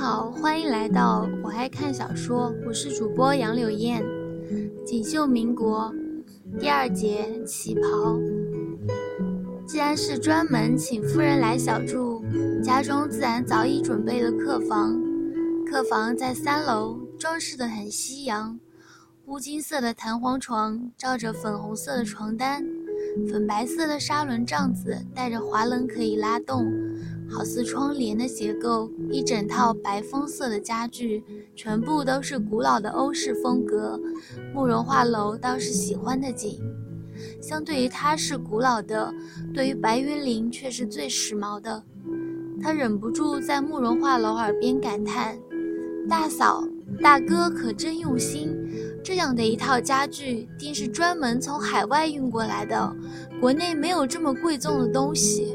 好，欢迎来到我爱看小说，我是主播杨柳燕。锦绣民国第二节旗袍。既然是专门请夫人来小住，家中自然早已准备了客房。客房在三楼，装饰得很西洋，乌金色的弹簧床罩着粉红色的床单，粉白色的砂轮帐子带着滑轮可以拉动。好似窗帘的结构，一整套白枫色的家具，全部都是古老的欧式风格。慕容画楼倒是喜欢的紧。相对于它是古老的，对于白云林却是最时髦的。他忍不住在慕容画楼耳边感叹：“大嫂、大哥可真用心，这样的一套家具，定是专门从海外运过来的，国内没有这么贵重的东西。”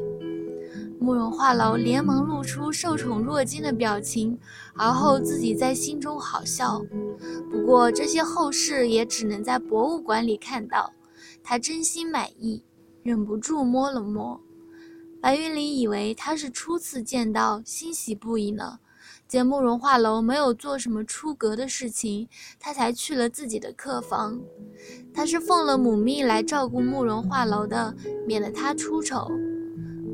慕容画楼连忙露出受宠若惊的表情，而后自己在心中好笑。不过这些后事也只能在博物馆里看到。他真心满意，忍不住摸了摸。白云林以为他是初次见到，欣喜不已呢。见慕容画楼没有做什么出格的事情，他才去了自己的客房。他是奉了母命来照顾慕容画楼的，免得他出丑。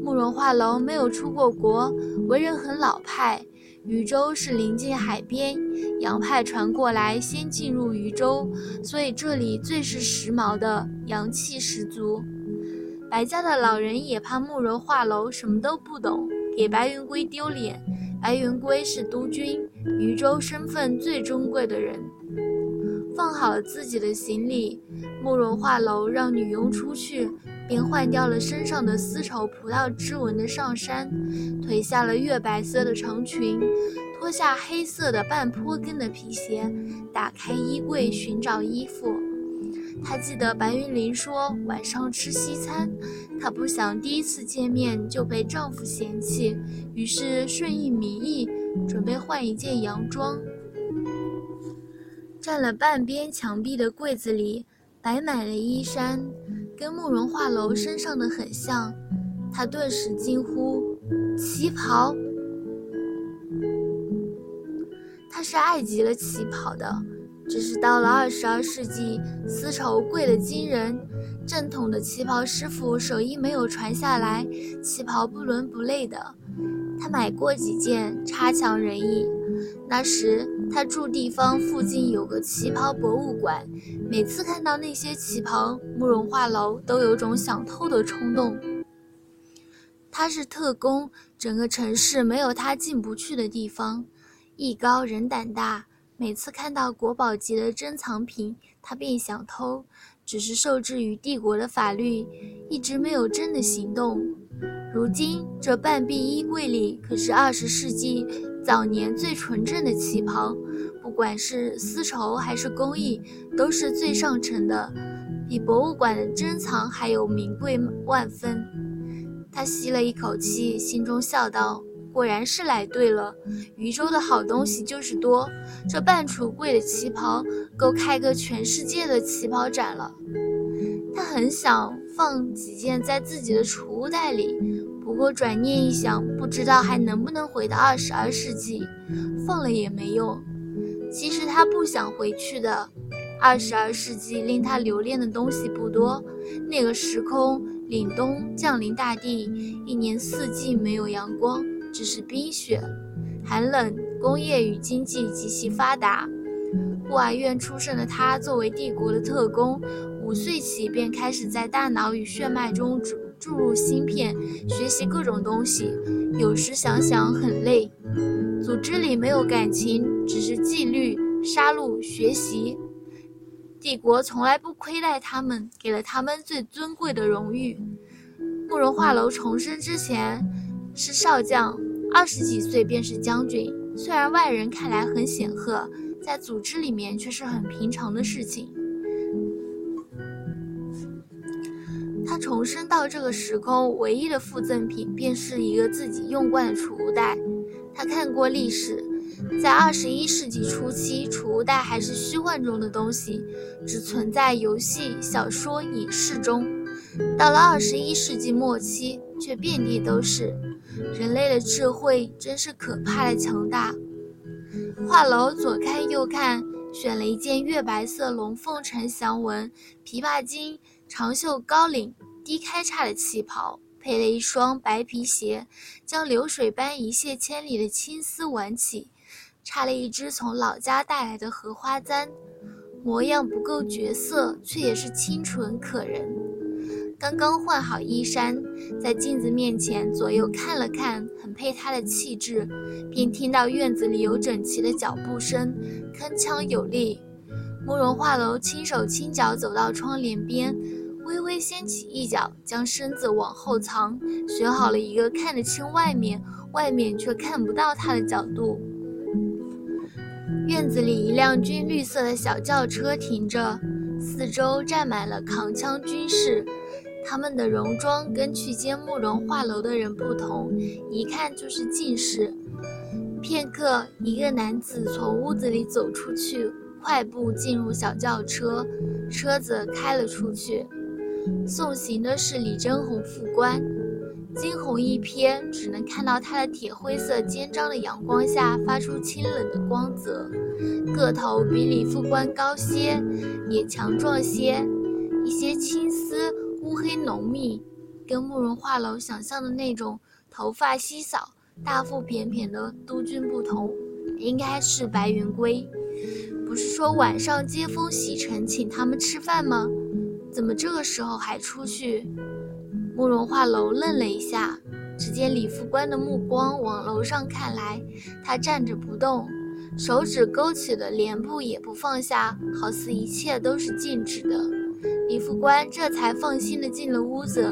慕容画楼没有出过国，为人很老派。禹州是临近海边，洋派传过来先进入禹州，所以这里最是时髦的，洋气十足。白家的老人也怕慕容画楼什么都不懂，给白云归丢脸。白云归是督军，禹州身份最尊贵的人。放好了自己的行李，慕容画楼让女佣出去。便换掉了身上的丝绸葡萄织纹的上衫，褪下了月白色的长裙，脱下黑色的半坡跟的皮鞋，打开衣柜寻找衣服。她记得白云林说晚上吃西餐，她不想第一次见面就被丈夫嫌弃，于是顺应民意，准备换一件洋装。占了半边墙壁的柜子里摆满了衣衫。跟慕容画楼身上的很像，他顿时惊呼：“旗袍！”他是爱极了旗袍的，只是到了二十二世纪，丝绸贵得惊人，正统的旗袍师傅手艺没有传下来，旗袍不伦不类的。他买过几件，差强人意。那时他住地方附近有个旗袍博物馆，每次看到那些旗袍，慕容画楼都有种想偷的冲动。他是特工，整个城市没有他进不去的地方。艺高人胆大，每次看到国宝级的珍藏品，他便想偷，只是受制于帝国的法律，一直没有真的行动。如今这半壁衣柜里可是二十世纪。早年最纯正的旗袍，不管是丝绸还是工艺，都是最上乘的，比博物馆的珍藏还有名贵万分。他吸了一口气，心中笑道：“果然是来对了，禹州的好东西就是多，这半橱柜的旗袍够开个全世界的旗袍展了。”他很想放几件在自己的储物袋里。我转念一想，不知道还能不能回到二十二世纪，放了也没用。其实他不想回去的。二十二世纪令他留恋的东西不多，那个时空凛冬降临大地，一年四季没有阳光，只是冰雪、寒冷。工业与经济极其发达。孤儿院出生的他，作为帝国的特工，五岁起便开始在大脑与血脉中注入芯片，学习各种东西。有时想想很累。组织里没有感情，只是纪律、杀戮、学习。帝国从来不亏待他们，给了他们最尊贵的荣誉。慕容画楼重生之前是少将，二十几岁便是将军。虽然外人看来很显赫，在组织里面却是很平常的事情。重生到这个时空，唯一的附赠品便是一个自己用惯的储物袋。他看过历史，在二十一世纪初期，储物袋还是虚幻中的东西，只存在游戏、小说、影视中。到了二十一世纪末期，却遍地都是。人类的智慧真是可怕的强大。画楼左看右看，选了一件月白色龙凤呈祥纹琵琶襟、长袖高领低开叉的旗袍，配了一双白皮鞋，将流水般一泻千里的青丝挽起，插了一支从老家带来的荷花簪，模样不够绝色，却也是清纯可人。刚刚换好衣衫，在镜子面前左右看了看，很配她的气质，便听到院子里有整齐的脚步声，铿锵有力。慕容画楼轻手轻脚走到窗帘边，微微掀起一角，将身子往后藏，选好了一个看得清外面，外面却看不到他的角度。院子里一辆军绿色的小轿车停着，四周站满了扛枪军士。他们的戎装跟去接慕容画楼的人不同，一看就是进士。片刻，一个男子从屋子里走出去，快步进入小轿车，车子开了出去。送行的是李真红副官，惊鸿一瞥，只能看到他的铁灰色肩章的阳光下发出清冷的光泽，个头比李副官高些，也强壮些，一些青丝。乌黑浓密，跟慕容画楼想象的那种头发稀少、大腹便便的督军不同，应该是白云归。不是说晚上接风洗尘请他们吃饭吗？怎么这个时候还出去？慕容画楼愣了一下，只见李副官的目光往楼上看来，他站着不动，手指勾起的帘布也不放下，好似一切都是静止的。李副官这才放心的进了屋子，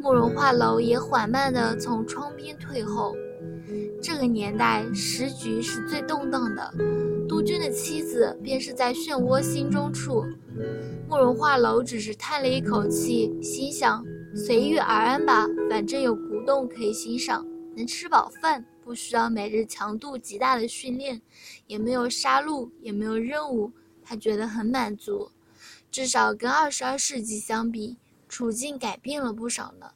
慕容画楼也缓慢地从窗边退后。这个年代时局是最动荡的，督军的妻子便是在漩涡心中处。慕容画楼只是叹了一口气，心想随遇而安吧，反正有古洞可以欣赏，能吃饱饭，不需要每日强度极大的训练，也没有杀戮，也没有任务，他觉得很满足。至少跟二十二世纪相比，处境改变了不少呢。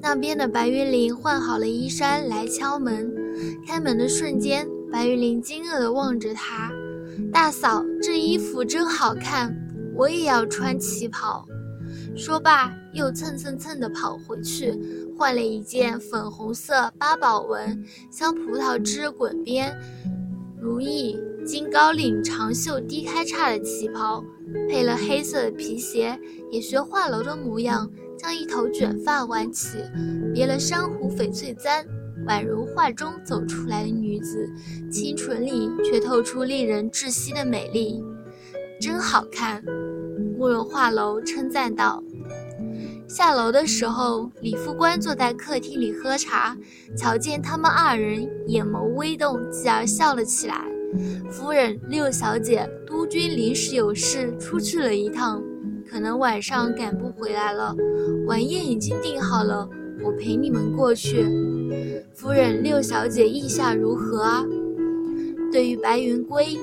那边的白云林换好了衣衫来敲门，开门的瞬间，白云林惊愕地望着他：“大嫂，这衣服真好看，我也要穿旗袍。”说罢，又蹭蹭蹭地跑回去，换了一件粉红色八宝纹、镶葡萄枝滚边、如意。金高领长袖低开叉的旗袍，配了黑色的皮鞋，也学画楼的模样，将一头卷发挽起，别了珊瑚翡翠簪，宛如画中走出来的女子，清纯里却透出令人窒息的美丽，真好看。慕容画楼称赞道。下楼的时候，李副官坐在客厅里喝茶，瞧见他们二人，眼眸微动，继而笑了起来。夫人，六小姐，督军临时有事出去了一趟，可能晚上赶不回来了。晚宴已经订好了，我陪你们过去。夫人，六小姐意下如何啊？对于白云归，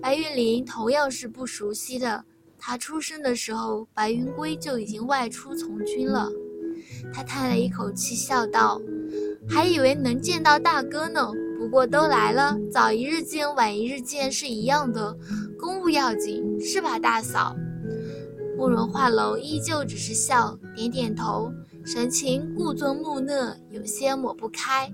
白云林同样是不熟悉的。他出生的时候，白云归就已经外出从军了。他叹了一口气，笑道：“还以为能见到大哥呢。”不过都来了，早一日见晚一日见是一样的，公务要紧，是吧，大嫂？慕容画楼依旧只是笑，点点头，神情故作木讷，有些抹不开。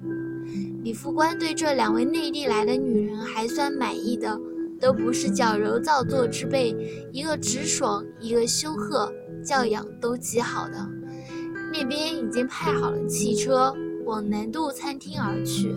李副官对这两位内地来的女人还算满意的，都不是矫揉造作之辈，一个直爽，一个羞涩，教养都极好的。那边已经派好了汽车，往南渡餐厅而去。